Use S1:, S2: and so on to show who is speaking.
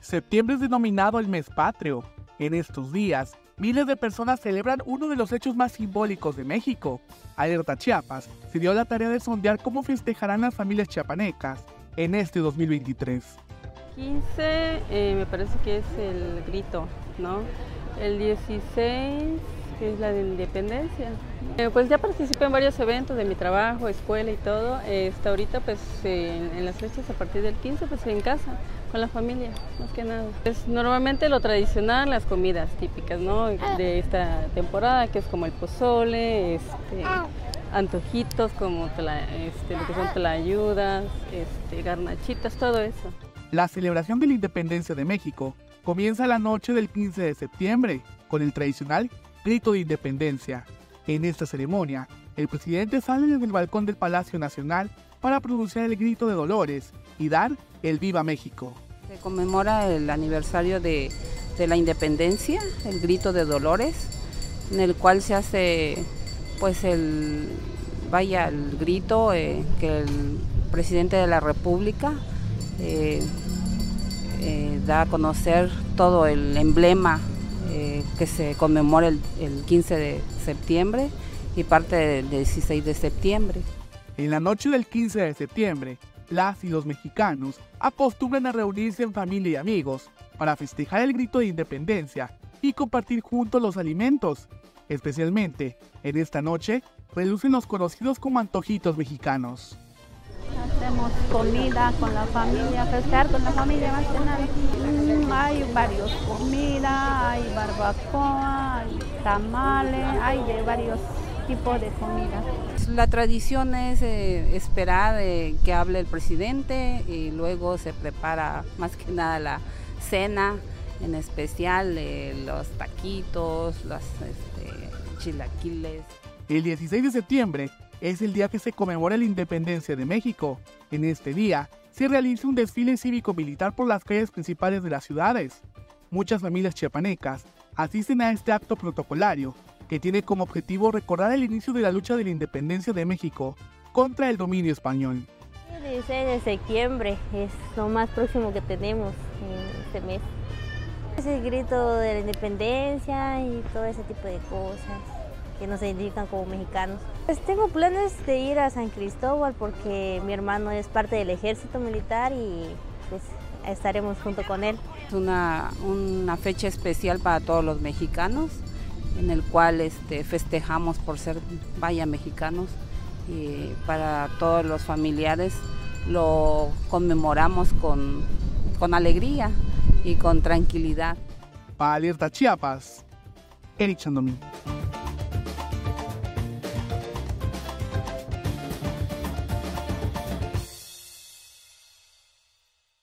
S1: Septiembre es denominado el mes patrio. En estos días, miles de personas celebran uno de los hechos más simbólicos de México. Alerta Chiapas se dio la tarea de sondear cómo festejarán las familias chiapanecas en este 2023.
S2: 15 eh, me parece que es el grito, ¿no? El 16 que es la de independencia. Eh, pues ya participé en varios eventos de mi trabajo, escuela y todo. hasta ahorita pues en, las fechas a partir del 15 pues en casa, con la familia, más que nada. Es normalmente lo tradicional, las comidas típicas ¿no? de esta temporada, que es como el pozole, este, antojitos como este, lo que son tlayudas, este, garnachitas, todo eso.
S1: La celebración de la independencia de México comienza la noche del 15 de septiembre con el tradicional grito de independencia. En esta ceremonia, el presidente sale desde el balcón del Palacio Nacional para pronunciar el grito de Dolores y dar el Viva México.
S3: Se conmemora el aniversario de, la independencia, el grito de Dolores, en el cual se hace pues el vaya el grito eh, que el presidente de la República eh, eh, da a conocer todo el emblema que se conmemora el, 15 de septiembre y parte del 16 de septiembre.
S1: En la noche del 15 de septiembre, las y los mexicanos acostumbran a reunirse en familia y amigos para festejar el grito de independencia y compartir juntos los alimentos. Especialmente en esta noche relucen los conocidos como antojitos mexicanos.
S4: Hacemos comida con la familia, festejar con la familia más que nada. Mm, hay varios comidas, hay barbacoa, hay tamales, hay de varios tipos de comida.
S3: La tradición es eh, esperar eh, que hable el presidente y luego se prepara más que nada la cena, en especial eh, los taquitos, los este, chilaquiles.
S1: El 16 de septiembre es el día que se conmemora la independencia de México. En este día se realiza un desfile cívico-militar por las calles principales de las ciudades. Muchas familias chiapanecas asisten a este acto protocolario que tiene como objetivo recordar el inicio de la lucha de la independencia de México contra el dominio español.
S5: El 16 de septiembre es lo más próximo que tenemos en este mes. Es el grito de la independencia y todo ese tipo de cosas que nos identifican como mexicanos. Pues tengo planes de ir a San Cristóbal porque mi hermano es parte del ejército militar y pues estaremos junto con él.
S3: Es una, una fecha especial para todos los mexicanos en el cual este, festejamos por ser vaya mexicanos y para todos los familiares lo conmemoramos con, con alegría y con tranquilidad.
S1: Para Alerta Chiapas, Eric Chandomí.